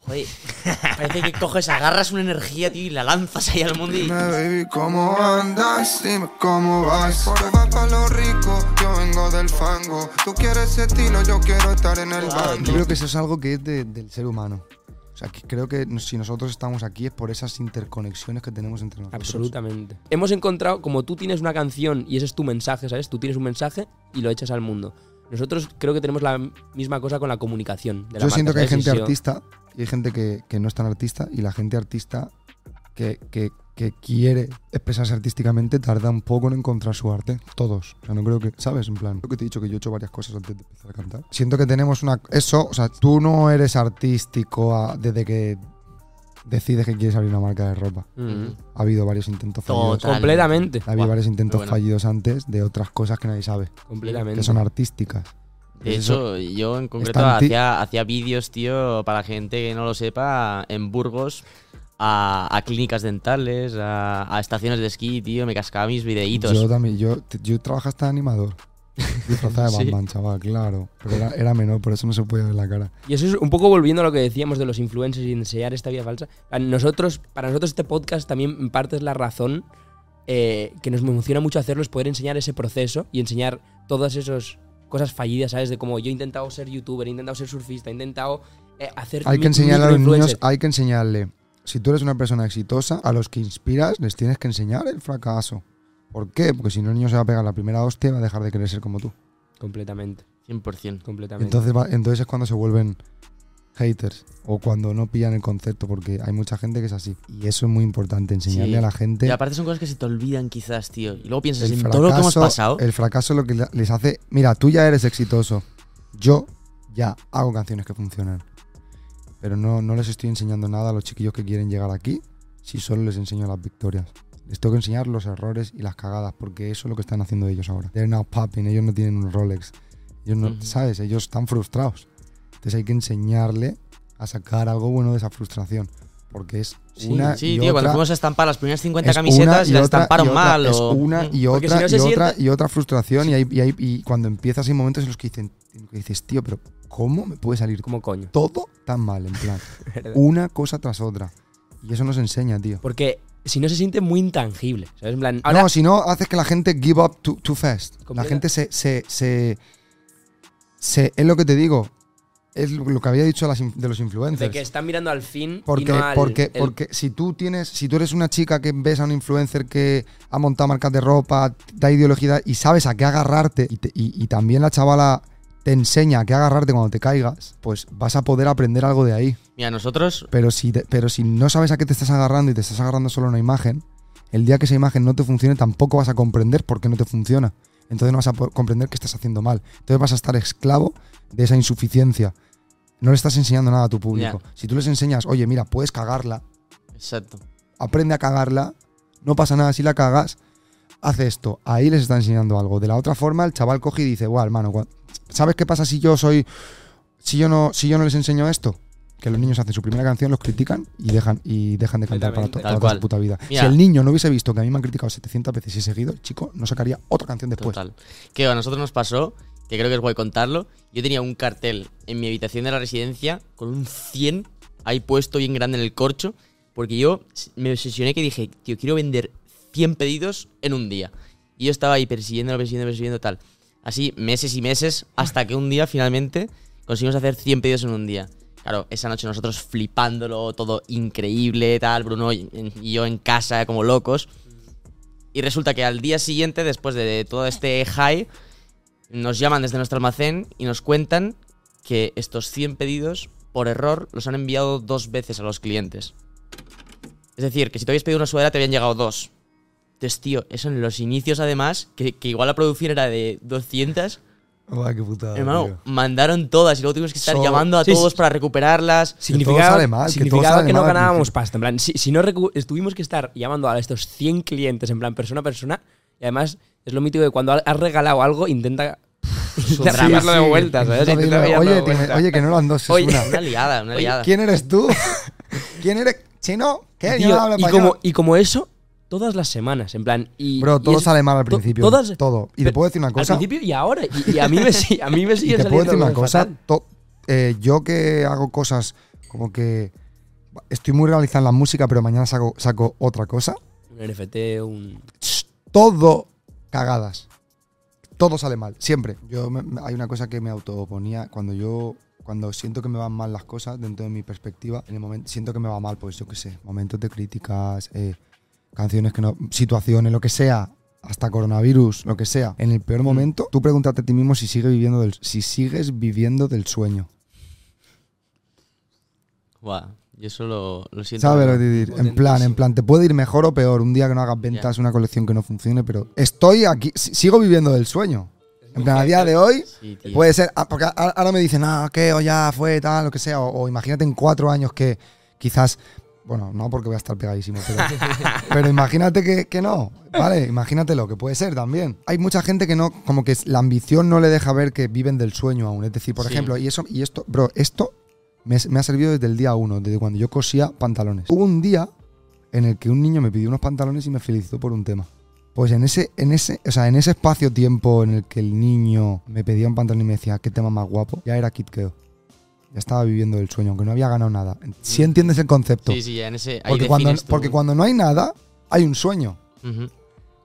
Joder, parece que coges, agarras una energía, tío, y la lanzas ahí al mundo y. Dime, baby, ¿cómo andas? Dime cómo vas. Por va pa' lo rico, yo vengo del fango. Tú quieres ese estilo, yo quiero estar en el Yo bando. creo que eso es algo que es de- del ser humano. O sea, que creo que si nosotros estamos aquí es por esas interconexiones que tenemos entre nosotros. Absolutamente. Hemos encontrado, como tú tienes una canción y ese es tu mensaje, ¿sabes? Tú tienes un mensaje y lo echas al mundo. Nosotros creo que tenemos la misma cosa con la comunicación. De la Yo marca, siento que hay gente artista y hay gente que, que no es tan artista y la gente artista que, que- que quiere expresarse artísticamente tarda un poco en encontrar su arte. Todos. O sea, no creo que, ¿sabes? En plan, creo que te he dicho que yo he hecho varias cosas antes de empezar a cantar. Siento que tenemos una... Eso, o sea, tú no eres artístico a- desde que decides que quieres abrir una marca de ropa. Mm. Ha habido varios intentos fallidos. Total. Completamente. Ha habido varios intentos bueno. fallidos antes de otras cosas que nadie sabe, Completamente. que son artísticas. De Eso- hecho, yo en concreto hacía, hacía vídeos, tío, para la gente que no lo sepa, en Burgos, a, a clínicas dentales, a, a estaciones de esquí, tío, me cascaba mis videitos. Yo también, yo, yo trabajé hasta de animador. Disfrazada de Sí. Batman, chaval, claro. Pero era, era menor, por eso no se podía ver la cara. Y eso es un poco volviendo a lo que decíamos de los influencers y enseñar esta vida falsa. Nosotros, para nosotros este podcast también en parte es la razón eh, que nos emociona mucho hacerlo, es poder enseñar ese proceso y enseñar todas esas cosas fallidas, ¿sabes? De como yo he intentado ser youtuber, he intentado ser surfista, he intentado eh, hacer Hay que enseñarle a los niños, hay que enseñarle. Si tú eres una persona exitosa, a los que inspiras les tienes que enseñar el fracaso. ¿Por qué? Porque si no el niño se va a pegar la primera hostia y va a dejar de querer ser como tú. Completamente, 100%. completamente. Entonces, va- entonces es cuando se vuelven haters o cuando no pillan el concepto, porque hay mucha gente que es así. Y eso es muy importante, enseñarle Sí. a la gente Y aparte son cosas que se te olvidan quizás, tío. Y luego piensas el en todo lo que hemos fracaso, pasado. el fracaso es lo que le- les hace. Mira, tú ya eres exitoso. Yo ya hago canciones que funcionan. Pero no, no les estoy enseñando nada a los chiquillos que quieren llegar aquí, si solo les enseño las victorias. Les tengo que enseñar los errores y las cagadas, porque eso es lo que están haciendo ellos ahora. They're now popping, ellos no tienen un Rolex. Ellos no, Ujú. ¿sabes? Ellos están frustrados. Entonces hay que enseñarle a sacar algo bueno de esa frustración, porque es Sí, una sí y tío, cuando otra- fuimos a estampar las primeras 50 es camisetas y las otra estamparon y otra, mal. Es o- una y otra si no se y otra y otra frustración y, hay, y, hay- y cuando empiezas hay momentos en los que, dicen, que dices, tío, pero ¿cómo me puede salir todo tan mal? En plan, una cosa tras otra. Y eso nos enseña, tío. Porque si no se siente muy intangible. ¿Sabes? En plan, ahora no, si no, haces que la gente give up too, too fast. La Completa- gente se, se, se, se- Es lo que te digo. Es lo lo que había dicho de, las in- de los influencers. de que están mirando al fin y Porque, no al- porque, el- porque si tú tienes, si tú eres una chica que ves a un influencer que ha montado marcas de ropa, da ideología y sabes a qué agarrarte, y, te- y- y también la chavala te enseña a qué agarrarte cuando te caigas, pues vas a poder aprender algo de ahí. Mira, nosotros Pero si, te- pero si no sabes a qué te estás agarrando y te estás agarrando solo a una imagen, el día que esa imagen no te funcione tampoco vas a comprender por qué no te funciona. Entonces no vas a comprender qué estás haciendo mal. Entonces vas a estar esclavo de esa insuficiencia. No le estás enseñando nada a tu público. Si tú les enseñas, oye, mira, puedes cagarla, Exacto. aprende a cagarla, no pasa nada si la cagas, haz esto. Ahí les está enseñando algo. De la otra forma, el chaval coge y dice, bueno, hermano, ¿sabes qué pasa si yo soy. Si yo no, si yo no les enseño esto? Que los niños hacen su primera canción, los critican y dejan, y dejan de cantar para, to- toda su puta vida. Mira. Si el niño no hubiese visto que a mí me han criticado 700 veces y seguido, el chico no sacaría otra canción después. Total. Que a nosotros nos pasó, que creo que es guay contarlo. Yo tenía un cartel en mi habitación de la residencia con un 100 ahí puesto bien grande en el corcho. Porque yo me obsesioné que dije, tío, quiero vender 100 pedidos en un día. Y yo estaba ahí persiguiendo, persiguiendo, persiguiendo, tal. Así, meses y meses, hasta que un día finalmente conseguimos hacer 100 pedidos en un día. Claro, esa noche nosotros flipándolo, todo increíble, tal, Bruno y yo en casa como locos. Y resulta que al día siguiente, después de todo este high, nos llaman desde nuestro almacén y nos cuentan que estos 100 pedidos, por error, los han enviado dos veces a los clientes. Es decir, que si te habías pedido una sudadera, te habían llegado dos. Entonces, tío, eso en los inicios, además, que, que igual la producción era de 200, Buah, qué putada, hermano, tío. mandaron todas y luego tuvimos que estar So- llamando a Sí, todos sí. para recuperarlas. significaba, sale mal, que todo significaba que no mal ganábamos pasta. En plan, si, si no tuvimos que estar llamando a estos 100 clientes, en plan, persona a persona, y además es lo mítico de cuando has regalado algo, intenta Sí, darlo de vuelta, Oye, vuelta. oye, que no eran dos, es Oye, una. Una liada, una Oye, liada. ¿Quién eres tú? ¿Quién eres? ¿Chino? ¿Qué? Yo no hablo y, como, y como eso, todas las semanas, en plan. Y, Bro, y todo es- sale mal al to- principio. todas- todo. Y te puedo decir una cosa. Al principio y ahora. Y, y a mí me, si- a mí me Y sigue te puedo decir una cosa. to- eh, yo que hago cosas como que estoy muy realizado en la música, pero mañana saco, saco otra cosa. Un NFT, un. Todo cagadas. Todo sale mal, siempre. Yo me- hay una cosa que me autoponía cuando yo cuando siento que me van mal las cosas dentro de mi perspectiva, en el momento siento que me va mal, pues yo qué sé, momentos de críticas, eh, canciones que no, situaciones, lo que sea, hasta coronavirus, lo que sea. En el peor momento, tú pregúntate a ti mismo si sigue viviendo del, si sigues viviendo del sueño. Buah, yo eso lo, lo siento. ¿Sabes lo que te digo? En plan, en plan, te puede ir mejor o peor un día que no hagas ventas, una colección que no funcione, pero estoy aquí, si- sigo viviendo del sueño. En plan, a día de hoy Sí, tío. puede ser, ah, porque a- ahora me dicen, ah, ¿qué? O ya fue, tal, lo que sea. O, o imagínate en cuatro años que quizás, bueno, no porque voy a estar pegadísimo, pero, pero imagínate que, que no, ¿vale? Imagínatelo, que puede ser también. Hay mucha gente que no, como que la ambición no le deja ver que viven del sueño aún. Es decir, por Sí. ejemplo, y eso, y esto, bro, esto me, me ha servido desde el día uno, desde cuando yo cosía pantalones. Hubo un día en el que un niño me pidió unos pantalones y me felicitó por un tema. Pues en ese, en ese, o sea, en ese espacio-tiempo en el que el niño me pedía un pantalón y me decía qué tema más guapo, ya era Kid Keo. Ya estaba viviendo el sueño, aunque no había ganado nada. Si entiendes el concepto. Sí, sí, ya en ese. ahí porque, cuando, tú. porque cuando no hay nada, hay un sueño.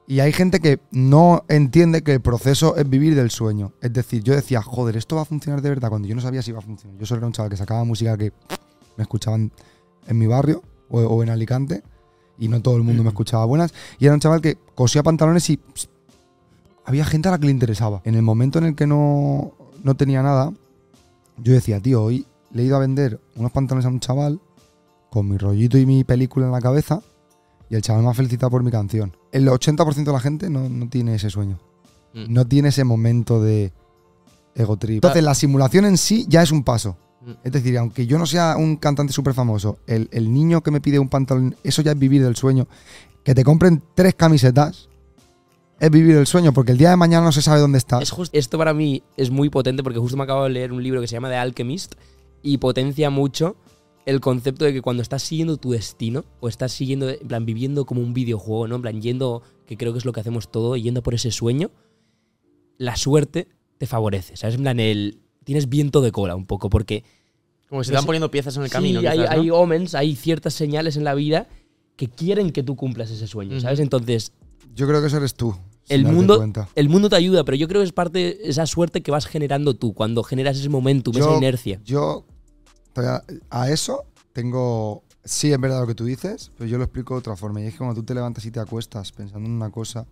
Y hay gente que no entiende que el proceso es vivir del sueño. Es decir, yo decía, joder, esto va a funcionar de verdad cuando yo no sabía si iba a funcionar. Yo solo era un chaval que sacaba música que me escuchaban en mi barrio o, o en Alicante y no todo el mundo me escuchaba buenas. Y era un chaval que cosía pantalones y pss, había gente a la que le interesaba. En el momento en el que no, no tenía nada, yo decía, tío, hoy le he ido a vender unos pantalones a un chaval con mi rollito y mi película en la cabeza y el chaval me ha felicitado por mi canción. El 80% de la gente no, no tiene ese sueño. Mm. No tiene ese momento de ego trip. Entonces, la simulación en sí ya es un paso. Mm. Es decir, aunque yo no sea un cantante súper famoso, el, el niño que me pide un pantalón, eso ya es vivir del sueño. Que te compren tres camisetas es vivir el sueño, porque el día de mañana no se sabe dónde estás. Es just- esto para mí es muy potente porque justo me acabo de leer un libro que se llama The Alchemist y potencia mucho el concepto de que cuando estás siguiendo tu destino o estás siguiendo, en plan, viviendo como un videojuego, ¿no? En plan, yendo, que creo que es lo que hacemos todo, yendo por ese sueño, la suerte te favorece, ¿sabes? En plan, el, tienes viento de cola un poco porque Como que se te van poniendo piezas en el sí, camino. hay, ¿no? hay omens, hay ciertas señales en la vida que quieren que tú cumplas ese sueño. ¿sabes? Entonces, Yo creo que eso eres tú. El mundo, el mundo te ayuda, pero yo creo que es parte de esa suerte que vas generando tú cuando generas ese momentum, esa Yo- inercia. Yo a eso tengo. Sí, es verdad lo que tú dices, pero yo lo explico de otra forma. Y es que cuando tú te levantas y te acuestas pensando en una cosa,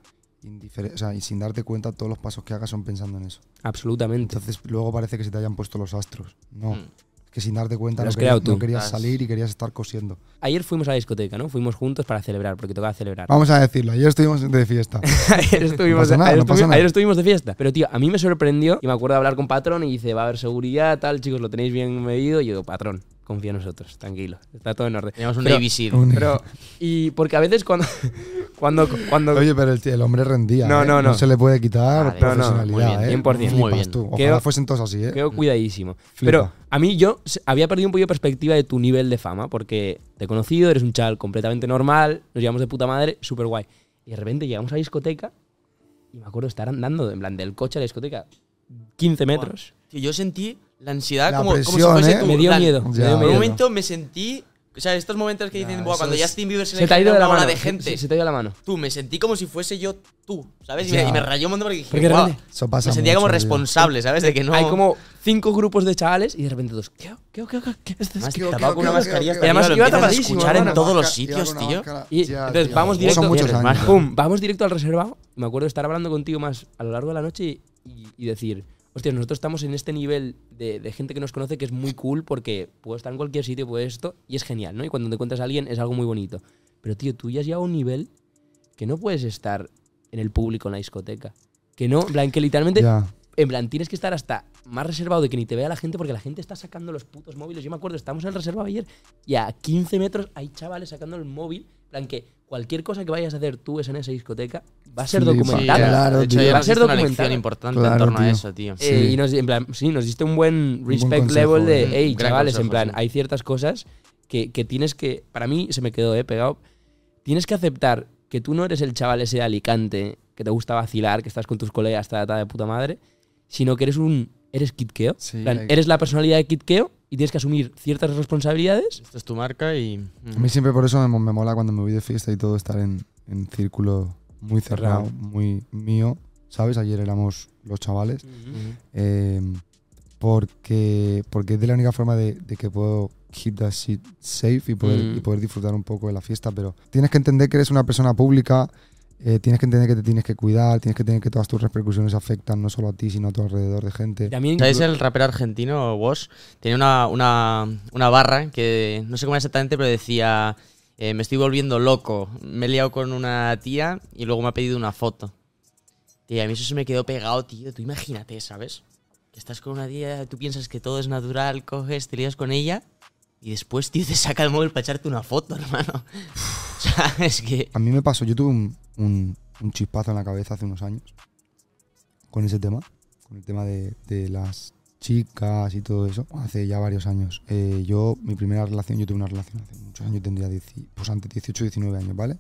o sea, y sin darte cuenta, todos los pasos que hagas son pensando en eso. Absolutamente. Entonces luego parece que se te hayan puesto los astros. No. Mm. Que sin darte cuenta no, querías, no querías salir y querías estar cosiendo. Ayer fuimos a la discoteca, ¿no? Fuimos juntos para celebrar, porque tocaba celebrar. Vamos a decirlo, ayer estuvimos de fiesta. ayer, estuvimos, pasa nada, ayer, no estuvimos- nada. ayer estuvimos de fiesta. Pero, tío, a mí me sorprendió y me acuerdo de hablar con patrón y dice, va a haber seguridad, tal, chicos, lo tenéis bien medido. Y yo digo, patrón, confía en nosotros, tranquilo, está todo en orden. Teníamos un Pero-. Un- Pero, y porque a veces cuando. cuando, cuando Oye, pero el, el hombre rendía. No, ¿eh? no, no. se le puede quitar Vale, no, no, profesionalidad. muy bien, ¿eh? 100%. Flipas Muy bien. tú. Ojalá Quedo- fuesen todos así, ¿eh? Quedo cuidadísimo. Flipa. Pero a mí yo había perdido un poco de perspectiva de tu nivel de fama, porque te he conocido, eres un chaval completamente normal, nos llevamos de puta madre, súper guay. Y de repente llegamos a la discoteca y me acuerdo estar andando, en plan, del coche a la discoteca, 15 metros. Tío, yo sentí la ansiedad La como, como si fuese ¿eh? Me dio miedo, Ya. me dio En un miedo. momento me sentí. O sea, estos momentos que dicen, Ya, "Buah, eso cuando es- Justin Bieber se, Se le te ha ido de la mano. de gente. Se, se te ha ido la mano. Tú, me sentí como si fuese yo tú, ¿sabes? Y Ya. me, y me rayó un montón porque dije, Porque Eso pasa me sentía como tío. responsable, ¿sabes? De que no. Hay como cinco grupos de chavales y de repente todos, ¿qué? ¿Qué? ¿Qué? ¿Qué? ¿Qué? ¿Qué? Además, tapado con una mascarilla Y iba a escuchar en todos los sitios, tío. Y Ya, entonces vamos directo, pum, vamos directo al reservado. Me acuerdo de estar hablando contigo más a lo largo de la noche y, y decir, hostia, nosotros estamos en este nivel de, de gente que nos conoce que es muy cool porque puedo estar en cualquier sitio, puedo esto, y es genial, ¿no? Y cuando te encuentras a alguien es algo muy bonito. Pero, tío, tú ya has llegado a un nivel que no puedes estar en el público en la discoteca. Que no, en plan, que literalmente en plan, tienes que estar hasta más reservado de que ni te vea la gente porque la gente está sacando los putos móviles. Yo me acuerdo, estábamos en el reservado ayer y a 15 metros hay chavales sacando el móvil. En plan, que cualquier cosa que vayas a hacer tú es en esa discoteca va a ser. Sí, documentada. Claro, de hecho, Va a nos ser diste una lección importante Claro, en torno a tío. eso, tío. Eh, Sí. y nos, en plan, sí, nos diste un buen buen respect consejo, level de, eh. hey, Gran chavales, en consejo, plan, sí. hay ciertas cosas que, que tienes que, para mí se me quedó eh, pegado, tienes que aceptar que tú no eres el chaval ese de Alicante que te gusta vacilar, que estás con tus colegas, ta, ta, de puta madre, sino que eres un, eres Kitkeo, Sí, En plan, eres la personalidad de Kitkeo y tienes que asumir ciertas responsabilidades. Esta es tu marca y. A mí siempre por eso me, me mola cuando me voy de fiesta y todo estar en, en círculo muy cerrado, Cerrado. muy mío, ¿sabes? Ayer éramos los chavales. Ujú. eh, porque, porque es de la única forma de, de que puedo keep that shit safe y poder, Mm. y poder disfrutar un poco de la fiesta. Pero tienes que entender que eres una persona pública, eh, tienes que entender que te tienes que cuidar, tienes que entender que todas tus repercusiones afectan no solo a ti, sino a tu alrededor de gente. También ¿Sabéis el rapero argentino, Woz? Tenía una, una, una barra que no sé cómo era exactamente, pero decía: eh, Me estoy volviendo loco. Me he liado con una tía y luego me ha pedido una foto. Tío, a mí eso se me quedó pegado, tío. Tú imagínate, ¿sabes? Que estás con una tía, tú piensas que todo es natural, coges, te lías con ella y después, tío, te saca el móvil para echarte una foto, hermano. o sea, es que. A mí me pasó, yo tuve un, un- un chispazo en la cabeza hace unos años con ese tema, con el tema de, de las chicas y todo eso, hace ya varios años. Eh, yo, mi primera relación, yo tuve una relación hace muchos años, tendría 10 pues antes 18, 19 años, ¿vale?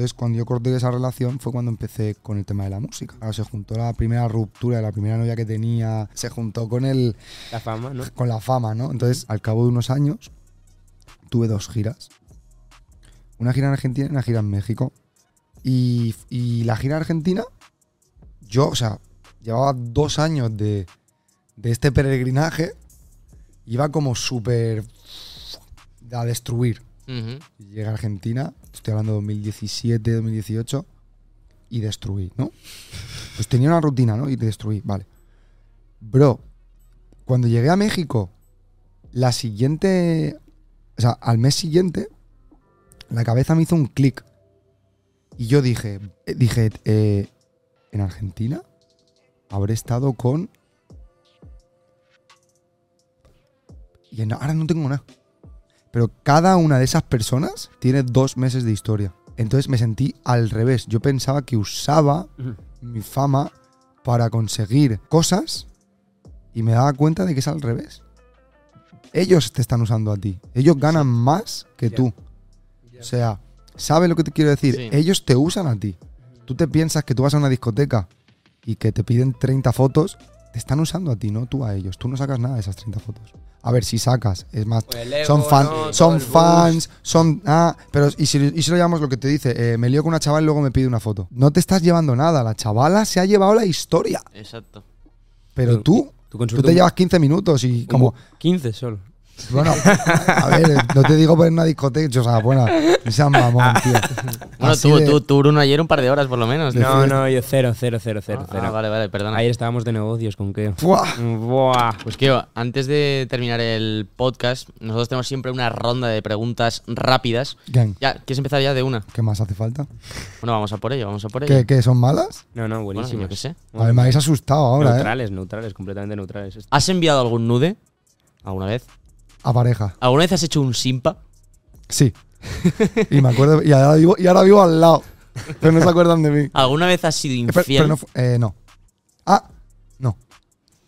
Entonces, cuando yo corté esa relación fue cuando empecé con el tema de la música. Ahora se juntó la primera ruptura la primera novia que tenía, se juntó con el, la fama, ¿no? con la fama, ¿no? Entonces, al cabo de unos años, tuve dos giras. Una gira en Argentina y una gira en México. Y, y la gira en Argentina, yo, o sea, llevaba dos años de, de este peregrinaje. Iba como súper a destruir. Ujú. Y Llegué a Argentina, estoy hablando de 2017, 2018, y destruí, ¿no? Pues tenía una rutina, ¿no? Y destruí, vale. Bro, cuando llegué a México, la siguiente, o sea, al mes siguiente, la cabeza me hizo un clic. Y yo dije, eh, dije, eh, en Argentina habré estado con y ahora no tengo nada. Pero cada una de esas personas tiene dos meses de historia. Entonces me sentí al revés. Yo pensaba que usaba mi fama para conseguir cosas y me daba cuenta de que es al revés. Ellos te están usando a ti. Ellos ganan más que tú. O sea, ¿sabes lo que te quiero decir? Sí. Ellos te usan a ti. Tú te piensas que tú vas a una discoteca y que te piden 30 fotos, te están usando a ti, no tú a ellos. Tú no sacas nada de esas 30 fotos. A ver, si sacas, es más, ego, son, fan, ¿no? Todo son fans, son... Ah, pero y si, y si lo llamamos lo que te dice, eh, me lío con una chavala y luego me pide una foto. No te estás llevando nada, la chavala se ha llevado la historia. Exacto. Pero Tú- tú, te un- llevas 15 minutos y como... como 15 solo. Bueno, a ver, no te digo por una discoteca, o sea, buena, no seas mamón, tío. Bueno, Así tú, de- tú, tú, Bruno, ayer un par de horas por lo menos. No, no, yo cero, cero, cero, cero, Ah, cero. vale, vale, perdona. Ayer estábamos de negocios con qué. ¡Fua! Buah. Pues que antes de terminar el podcast, nosotros tenemos siempre una ronda de preguntas rápidas. Gang, Ya, ¿quieres empezar ya de una? ¿qué más hace falta? Bueno, vamos a por ello, vamos a por ello. ¿Qué, qué son malas? No, no, Bueno, buenísimo. yo qué sé. A ver, me habéis asustado ahora, ¿eh? neutrales, neutrales, completamente neutrales. ¿Has enviado algún nude? ¿Alguna vez? A pareja. ¿Alguna vez has hecho un simpa? Sí. Y me acuerdo, y ahora vivo, y ahora vivo al lado. Pero no se acuerdan de mí. ¿Alguna vez has sido Eh, infiel? pero- pero no, fu- eh, no. Ah, no.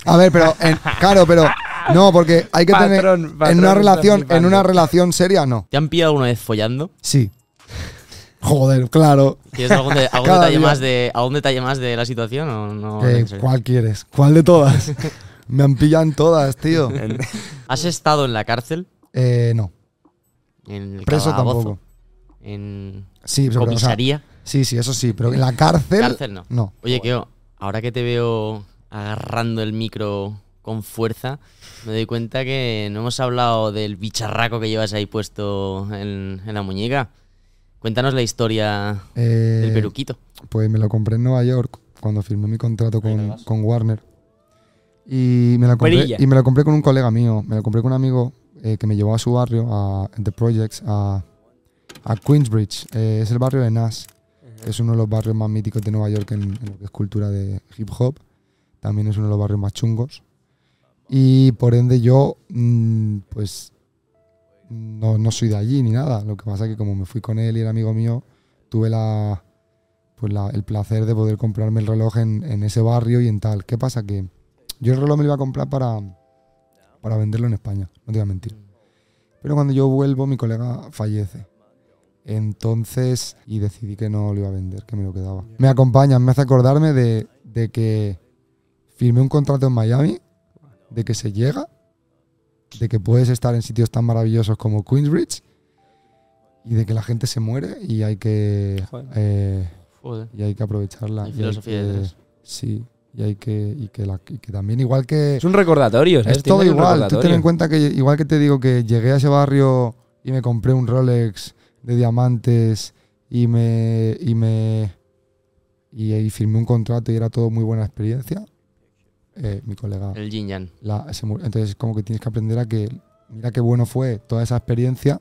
A ver, pero en- claro, pero no, porque hay que tener Patrón, en una relación, en una relación seria, no. ¿Te han pillado alguna vez follando? Sí. Joder, claro. ¿Quieres algún, de- algún detalle día. más de algún detalle más de la situación o no? Eh? ¿Cuál quieres? ¿Cuál de todas? Me han pillado en todas, tío. ¿Has estado en la cárcel? Eh, no. En el Preso calabozo, tampoco. En Sí, pero, o sea, comisaría. sí, sí, eso sí, pero en la cárcel. Cárcel no. No. Oye, Keo, ahora que te veo agarrando el micro con fuerza, me doy cuenta que no hemos hablado del bicharraco que llevas ahí puesto en, en la muñeca. Cuéntanos la historia Eh, del peruquito. Pues me lo compré en Nueva York cuando firmé mi contrato con Warner. Y me, lo compré, y me lo compré con un colega mío. Me lo compré con un amigo eh, que me llevó a su barrio, a The Projects, a, a Queensbridge. Eh, es el barrio de Nash, que es uno de los barrios más míticos de Nueva York en, en lo que es cultura de hip hop. También es uno de los barrios más chungos. Y por ende yo, mm, pues, no, no soy de allí ni nada. Lo que pasa es que como me fui con él y era amigo mío, tuve la, pues la- el placer de poder comprarme el reloj en, en ese barrio y en tal. ¿Qué pasa? Que yo el reloj me lo iba a comprar para, para venderlo en España, no te voy a mentir. Pero cuando yo vuelvo, mi colega fallece. Entonces, y decidí que no lo iba a vender, que me lo quedaba. Me acompaña, me hace acordarme de, de que firmé un contrato en Miami, de que se llega, de que puedes estar en sitios tan maravillosos como Queensbridge y de que la gente se muere y hay que Joder. eh, Joder. y hay que aprovecharla. Hay y filosofía que- detrás. Sí, y hay que y que, la- y que también igual que Es un recordatorio, ¿sabes? es todo igual. Tú ten en cuenta que igual que te digo que llegué a ese barrio y me compré un Rolex de diamantes y me y me y, ahí firmé un contrato y era todo muy buena experiencia. eh, mi colega El yin yang. la- se murió. entonces como que tienes que aprender a que mira qué bueno fue toda esa experiencia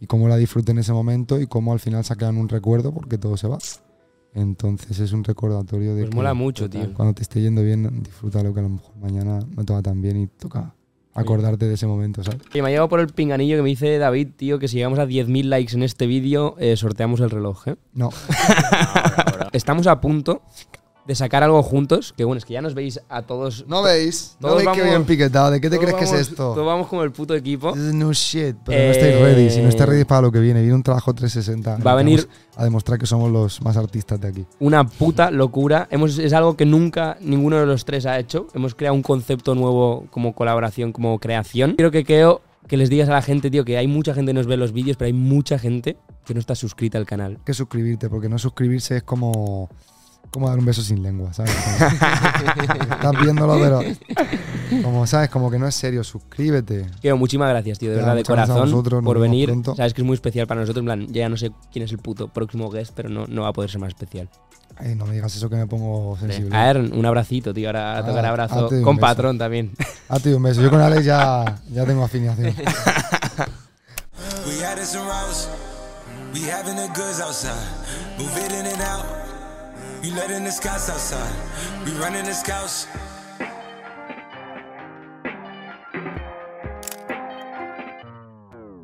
y cómo la disfruté en ese momento y cómo al final en un recuerdo porque todo se va. Entonces es un recordatorio de Pues que mola mucho, tío. cuando te esté yendo bien, disfrútalo que a lo mejor mañana no te va tan bien y toca acordarte de ese momento, ¿sabes? Y me ha llegado por el pinganillo que me dice David, tío, que si llegamos a 10.000 likes en este vídeo, eh, sorteamos el reloj, ¿eh? No, Estamos a punto de sacar algo juntos, que bueno, es que ya nos veis a todos. no veis, no veis que bien piquetado, ¿de qué te crees que es esto? Todos vamos como el puto equipo. No shit, pero Eh, no estáis ready. Si no estáis ready para lo que viene, viene un trabajo 360. Va a venir- a demostrar que somos los más artistas de aquí. Una puta locura. Hemos, es algo que nunca ninguno de los tres ha hecho. Hemos creado un concepto nuevo como colaboración, como creación. Quiero que creo que les digas a la gente, tío, que hay mucha gente que nos ve los vídeos, pero hay mucha gente que no está suscrita al canal. Hay que suscribirte, porque no suscribirse es como, como dar un beso sin lengua, ¿sabes? Como- estás viéndolo, pero como, ¿sabes? Como que no es serio, suscríbete. Quiero muchísimas gracias, tío, de Ya, verdad, de a corazón, vosotros, por venir. pronto. Sabes que es muy especial para nosotros. En plan, ya no sé quién es el puto próximo guest, pero no, no va a poder ser más especial. Ay, no me digas eso que me pongo sensible. A ver, un abracito, tío. Ahora Ah, tocar abrazo. Con patrón también. A ti un beso. Yo con Alex ya, ya tengo afiliación. We added some routes. We having the goods outside. Move it in and out. We letting the scouts outside. We running the scouts.